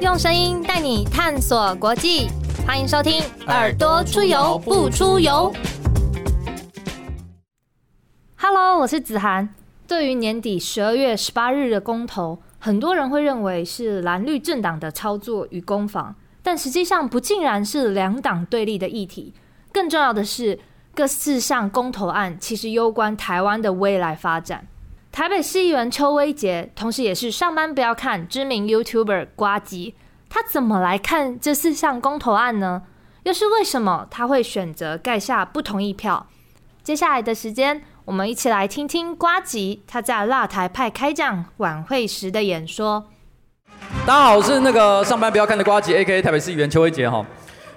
用声音带你探索国际，欢迎收听《耳朵出游不出游》。Hello，我是子涵。对于年底十二月十八日的公投，很多人会认为是蓝绿政党的操作与攻防，但实际上不尽然是两党对立的议题。更重要的是，各四项公投案其实攸关台湾的未来发展。台北市议员邱威杰，同时也是上班不要看知名 YouTuber 瓜吉，他怎么来看这四项公投案呢？又是为什么他会选择盖下不同意票？接下来的时间，我们一起来听听瓜吉他在辣台派开讲晚会时的演说。大家好，我是那个上班不要看的瓜吉，A.K.A 台北市议员邱威杰哈。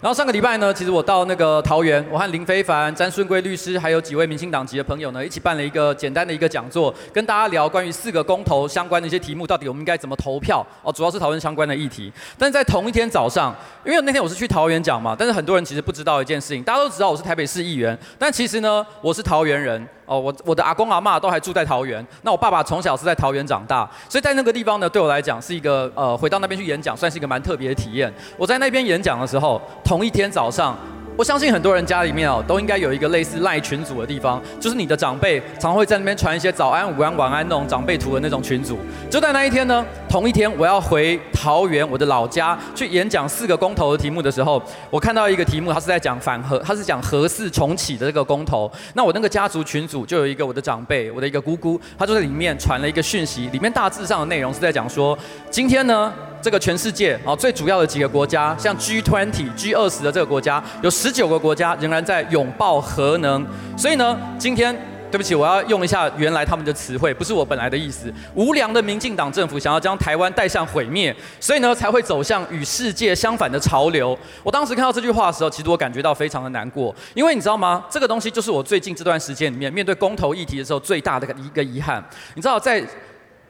然后上个礼拜呢，其实我到那个桃园，我和林非凡、詹顺贵律师，还有几位民进党籍的朋友呢，一起办了一个简单的一个讲座，跟大家聊关于四个公投相关的一些题目，到底我们应该怎么投票哦，主要是讨论相关的议题。但在同一天早上，因为那天我是去桃园讲嘛，但是很多人其实不知道一件事情，大家都知道我是台北市议员，但其实呢，我是桃园人。哦，我我的阿公阿妈都还住在桃园，那我爸爸从小是在桃园长大，所以在那个地方呢，对我来讲是一个呃，回到那边去演讲，算是一个蛮特别的体验。我在那边演讲的时候，同一天早上。我相信很多人家里面哦，都应该有一个类似赖群组的地方，就是你的长辈常会在那边传一些早安、午安、晚安那种长辈图的那种群组。就在那一天呢，同一天我要回桃园我的老家去演讲四个公投的题目的时候，我看到一个题目，他是在讲反核，他是讲核四重启的这个公投。那我那个家族群组就有一个我的长辈，我的一个姑姑，她就在里面传了一个讯息，里面大致上的内容是在讲说，今天呢。这个全世界啊，最主要的几个国家，像 G20、G 二十的这个国家，有十九个国家仍然在拥抱核能。所以呢，今天对不起，我要用一下原来他们的词汇，不是我本来的意思。无良的民进党政府想要将台湾带向毁灭，所以呢，才会走向与世界相反的潮流。我当时看到这句话的时候，其实我感觉到非常的难过，因为你知道吗？这个东西就是我最近这段时间里面面对公投议题的时候最大的一个遗憾。你知道在。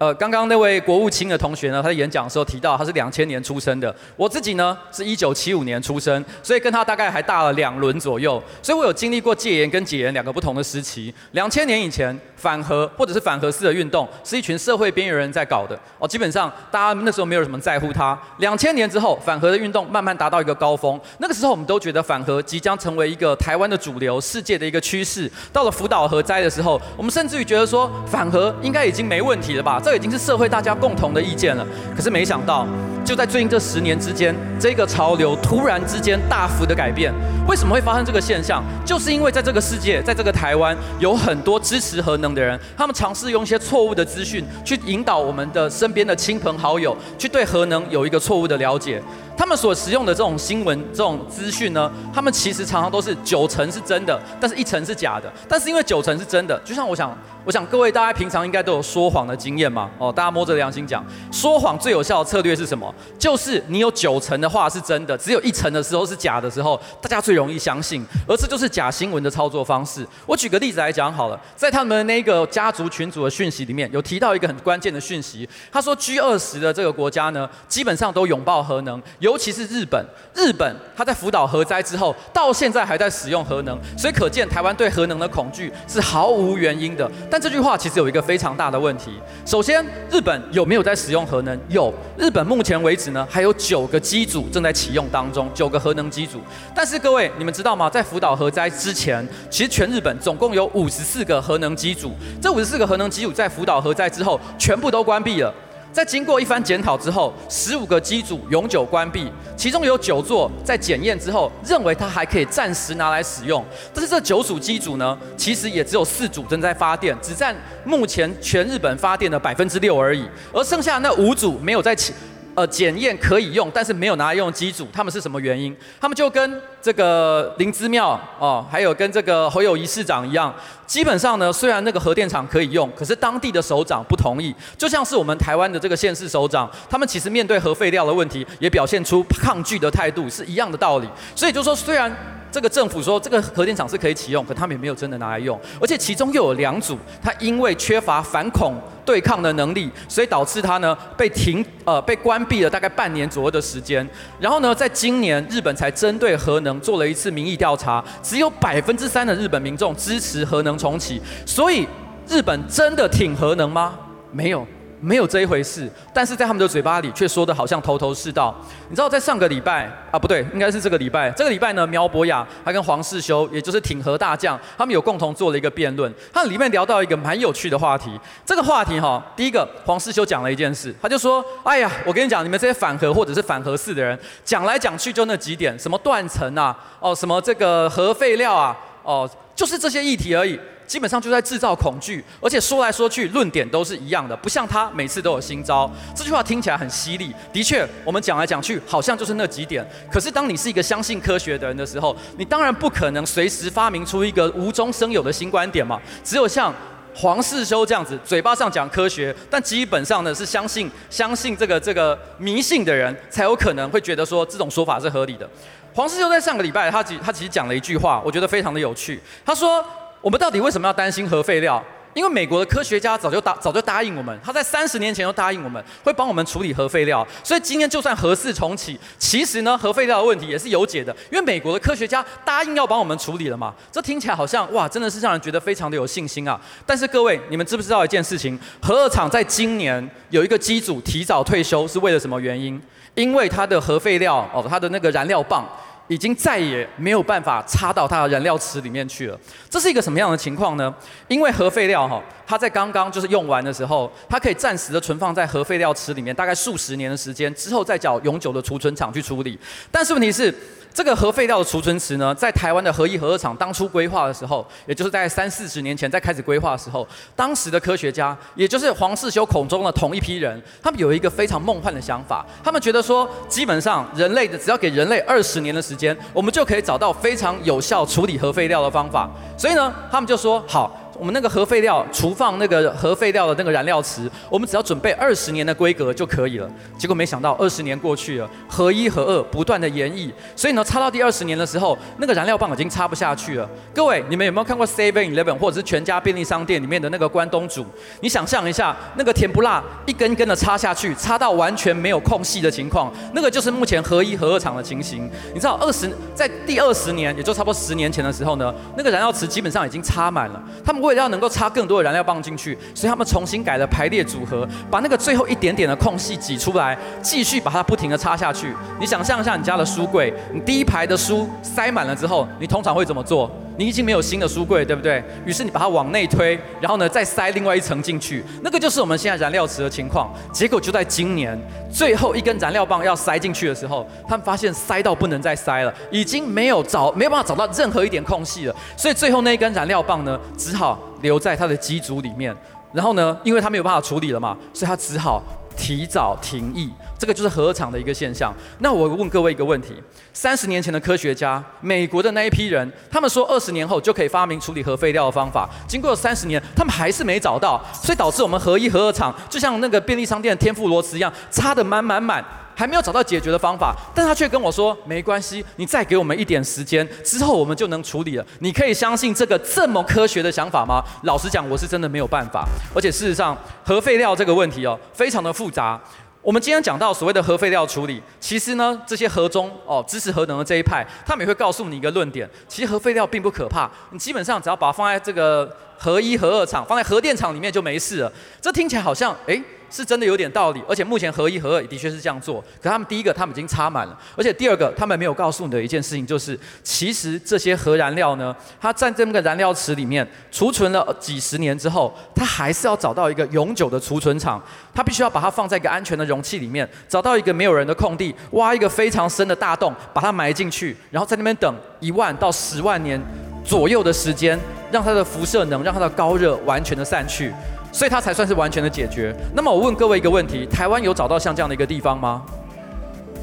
呃，刚刚那位国务卿的同学呢，他在演讲的时候提到他是两千年出生的，我自己呢是一九七五年出生，所以跟他大概还大了两轮左右，所以我有经历过戒严跟解严两个不同的时期。两千年以前，反核或者是反核式的运动，是一群社会边缘人在搞的，哦，基本上大家那时候没有什么在乎他。两千年之后，反核的运动慢慢达到一个高峰，那个时候我们都觉得反核即将成为一个台湾的主流，世界的一个趋势。到了福岛核灾的时候，我们甚至于觉得说反核应该已经没问题了吧？这已经是社会大家共同的意见了，可是没想到，就在最近这十年之间，这个潮流突然之间大幅的改变。为什么会发生这个现象？就是因为在这个世界，在这个台湾，有很多支持核能的人，他们尝试用一些错误的资讯去引导我们的身边的亲朋好友，去对核能有一个错误的了解。他们所使用的这种新闻、这种资讯呢，他们其实常常都是九成是真的，但是一成是假的。但是因为九成是真的，就像我想，我想各位大家平常应该都有说谎的经验嘛。哦，大家摸着良心讲，说谎最有效的策略是什么？就是你有九成的话是真的，只有一成的时候是假的时候，大家最容易相信。而这就是假新闻的操作方式。我举个例子来讲好了，在他们那个家族群组的讯息里面有提到一个很关键的讯息，他说 G 二十的这个国家呢，基本上都拥抱核能。尤其是日本，日本它在福岛核灾之后，到现在还在使用核能，所以可见台湾对核能的恐惧是毫无原因的。但这句话其实有一个非常大的问题。首先，日本有没有在使用核能？有，日本目前为止呢，还有九个机组正在启用当中，九个核能机组。但是各位，你们知道吗？在福岛核灾之前，其实全日本总共有五十四个核能机组，这五十四个核能机组在福岛核灾之后全部都关闭了。在经过一番检讨之后，十五个机组永久关闭，其中有九座在检验之后认为它还可以暂时拿来使用。但是这九组机组呢，其实也只有四组正在发电，只占目前全日本发电的百分之六而已。而剩下那五组没有在启。呃，检验可以用，但是没有拿来用机组，他们是什么原因？他们就跟这个林芝庙哦，还有跟这个侯友谊市长一样，基本上呢，虽然那个核电厂可以用，可是当地的首长不同意，就像是我们台湾的这个县市首长，他们其实面对核废料的问题，也表现出抗拒的态度，是一样的道理。所以就说，虽然这个政府说这个核电厂是可以启用，可他们也没有真的拿来用，而且其中又有两组，它因为缺乏反恐。对抗的能力，所以导致它呢被停呃被关闭了大概半年左右的时间。然后呢，在今年日本才针对核能做了一次民意调查，只有百分之三的日本民众支持核能重启。所以日本真的挺核能吗？没有。没有这一回事，但是在他们的嘴巴里却说的好像头头是道。你知道，在上个礼拜啊，不对，应该是这个礼拜。这个礼拜呢，苗博雅他跟黄世修，也就是挺和大将，他们有共同做了一个辩论。他里面聊到一个蛮有趣的话题。这个话题哈，第一个黄世修讲了一件事，他就说：“哎呀，我跟你讲，你们这些反核或者是反核四的人，讲来讲去就那几点，什么断层啊，哦，什么这个核废料啊，哦，就是这些议题而已。”基本上就在制造恐惧，而且说来说去论点都是一样的，不像他每次都有新招。这句话听起来很犀利，的确，我们讲来讲去好像就是那几点。可是当你是一个相信科学的人的时候，你当然不可能随时发明出一个无中生有的新观点嘛。只有像黄世修这样子，嘴巴上讲科学，但基本上呢是相信相信这个这个迷信的人，才有可能会觉得说这种说法是合理的。黄世修在上个礼拜，他其他其实讲了一句话，我觉得非常的有趣。他说。我们到底为什么要担心核废料？因为美国的科学家早就答早就答应我们，他在三十年前就答应我们会帮我们处理核废料。所以今天就算核四重启，其实呢核废料的问题也是有解的，因为美国的科学家答应要帮我们处理了嘛。这听起来好像哇，真的是让人觉得非常的有信心啊。但是各位，你们知不知道一件事情？核二厂在今年有一个机组提早退休是为了什么原因？因为它的核废料哦，它的那个燃料棒。已经再也没有办法插到它的燃料池里面去了。这是一个什么样的情况呢？因为核废料哈，它在刚刚就是用完的时候，它可以暂时的存放在核废料池里面，大概数十年的时间之后再找永久的储存厂去处理。但是问题是。这个核废料的储存池呢，在台湾的核一、核二厂当初规划的时候，也就是在三四十年前在开始规划的时候，当时的科学家，也就是黄世修口中的同一批人，他们有一个非常梦幻的想法，他们觉得说，基本上人类的只要给人类二十年的时间，我们就可以找到非常有效处理核废料的方法。所以呢，他们就说好。我们那个核废料储放那个核废料的那个燃料池，我们只要准备二十年的规格就可以了。结果没想到二十年过去了，核一核二不断的延役，所以呢，插到第二十年的时候，那个燃料棒已经插不下去了。各位，你们有没有看过 Seven Eleven 或者是全家便利商店里面的那个关东煮？你想象一下，那个甜不辣一根根的插下去，插到完全没有空隙的情况，那个就是目前核一核二厂的情形。你知道二十在第二十年，也就差不多十年前的时候呢，那个燃料池基本上已经插满了，他们。为了要能够插更多的燃料棒进去，所以他们重新改了排列组合，把那个最后一点点的空隙挤出来，继续把它不停的插下去。你想象一下，你家的书柜，你第一排的书塞满了之后，你通常会怎么做？你已经没有新的书柜，对不对？于是你把它往内推，然后呢再塞另外一层进去，那个就是我们现在燃料池的情况。结果就在今年最后一根燃料棒要塞进去的时候，他们发现塞到不能再塞了，已经没有找没有办法找到任何一点空隙了。所以最后那一根燃料棒呢，只好留在它的机组里面。然后呢，因为它没有办法处理了嘛，所以它只好。提早停役，这个就是核厂的一个现象。那我问各位一个问题：三十年前的科学家，美国的那一批人，他们说二十年后就可以发明处理核废料的方法，经过三十年，他们还是没找到，所以导致我们核一、核二厂就像那个便利商店的天妇罗词一样，插的满满满。还没有找到解决的方法，但他却跟我说没关系，你再给我们一点时间，之后我们就能处理了。你可以相信这个这么科学的想法吗？老实讲，我是真的没有办法。而且事实上，核废料这个问题哦，非常的复杂。我们今天讲到所谓的核废料处理，其实呢，这些核中哦支持核能的这一派，他们也会告诉你一个论点：其实核废料并不可怕，你基本上只要把它放在这个核一、核二厂，放在核电厂里面就没事了。这听起来好像哎。是真的有点道理，而且目前合一合二的确是这样做。可他们第一个，他们已经插满了，而且第二个，他们没有告诉你的一件事情就是，其实这些核燃料呢，它在这个燃料池里面储存了几十年之后，它还是要找到一个永久的储存场，它必须要把它放在一个安全的容器里面，找到一个没有人的空地，挖一个非常深的大洞，把它埋进去，然后在那边等一万到十万年左右的时间，让它的辐射能让它的高热完全的散去。所以它才算是完全的解决。那么我问各位一个问题：台湾有找到像这样的一个地方吗？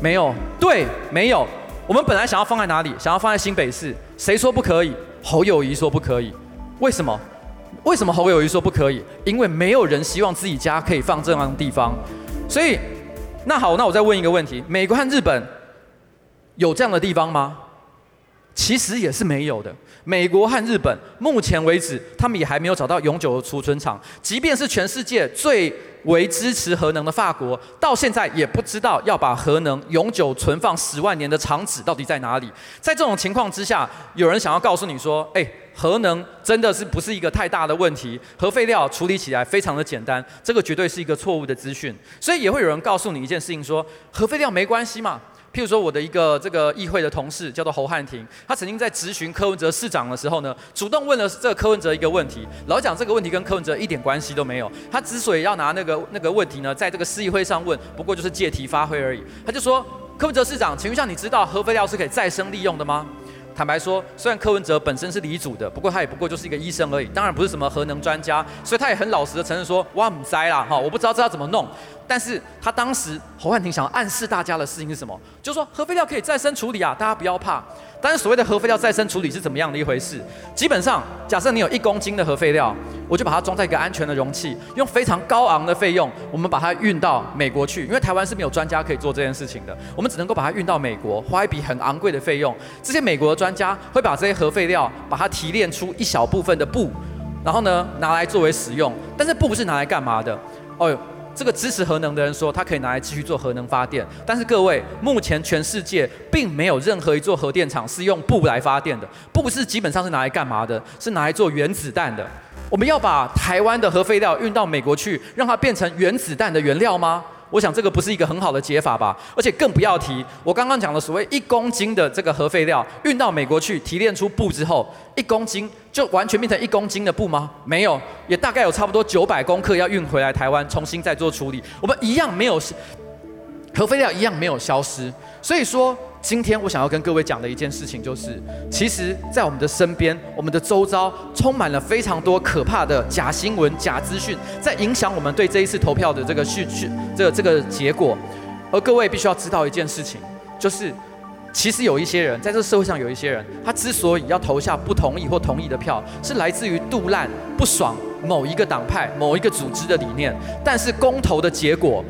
没有。对，没有。我们本来想要放在哪里？想要放在新北市。谁说不可以？侯友谊说不可以。为什么？为什么侯友谊说不可以？因为没有人希望自己家可以放这样的地方。所以，那好，那我再问一个问题：美国和日本有这样的地方吗？其实也是没有的。美国和日本目前为止，他们也还没有找到永久的储存厂。即便是全世界最为支持核能的法国，到现在也不知道要把核能永久存放十万年的厂址到底在哪里。在这种情况之下，有人想要告诉你说：“哎，核能真的是不是一个太大的问题？核废料处理起来非常的简单。”这个绝对是一个错误的资讯。所以也会有人告诉你一件事情：说核废料没关系嘛。譬如说，我的一个这个议会的同事叫做侯汉廷，他曾经在质询柯文哲市长的时候呢，主动问了这个柯文哲一个问题。老讲这个问题跟柯文哲一点关系都没有。他之所以要拿那个那个问题呢，在这个市议会上问，不过就是借题发挥而已。他就说：柯文哲市长，请问一下，你知道核废料是可以再生利用的吗？坦白说，虽然柯文哲本身是离组的，不过他也不过就是一个医生而已，当然不是什么核能专家，所以他也很老实的承认说：哇，唔栽啦，哈，我不知道这要怎么弄。但是他当时侯汉廷想暗示大家的事情是什么？就是说核废料可以再生处理啊，大家不要怕。但是所谓的核废料再生处理是怎么样的一回事？基本上，假设你有一公斤的核废料，我就把它装在一个安全的容器，用非常高昂的费用，我们把它运到美国去。因为台湾是没有专家可以做这件事情的，我们只能够把它运到美国，花一笔很昂贵的费用。这些美国的专家会把这些核废料，把它提炼出一小部分的布，然后呢拿来作为使用。但是布是拿来干嘛的？哦。这个支持核能的人说，他可以拿来继续做核能发电。但是各位，目前全世界并没有任何一座核电厂是用布来发电的。布是基本上是拿来干嘛的？是拿来做原子弹的。我们要把台湾的核废料运到美国去，让它变成原子弹的原料吗？我想这个不是一个很好的解法吧，而且更不要提我刚刚讲的所谓一公斤的这个核废料运到美国去提炼出布之后，一公斤就完全变成一公斤的布吗？没有，也大概有差不多九百公克要运回来台湾重新再做处理，我们一样没有核废料一样没有消失，所以说。今天我想要跟各位讲的一件事情，就是其实，在我们的身边、我们的周遭，充满了非常多可怕的假新闻、假资讯，在影响我们对这一次投票的这个序序这个这个结果。而各位必须要知道一件事情，就是其实有一些人在这个社会上有一些人，他之所以要投下不同意或同意的票，是来自于杜烂不爽某一个党派、某一个组织的理念，但是公投的结果。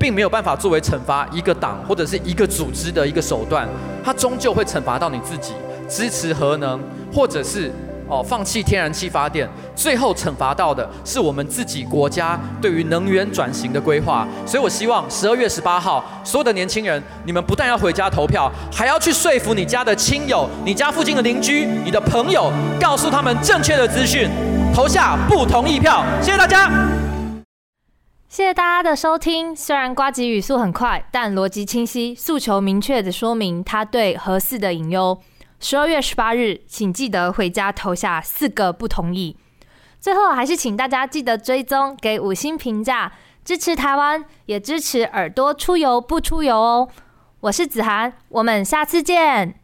并没有办法作为惩罚一个党或者是一个组织的一个手段，它终究会惩罚到你自己。支持核能，或者是哦放弃天然气发电，最后惩罚到的是我们自己国家对于能源转型的规划。所以我希望十二月十八号，所有的年轻人，你们不但要回家投票，还要去说服你家的亲友、你家附近的邻居、你的朋友，告诉他们正确的资讯，投下不同意票。谢谢大家。谢谢大家的收听。虽然瓜吉语速很快，但逻辑清晰，诉求明确的说明他对核四的隐忧。十二月十八日，请记得回家投下四个不同意。最后，还是请大家记得追踪，给五星评价，支持台湾，也支持耳朵出游不出游哦。我是子涵，我们下次见。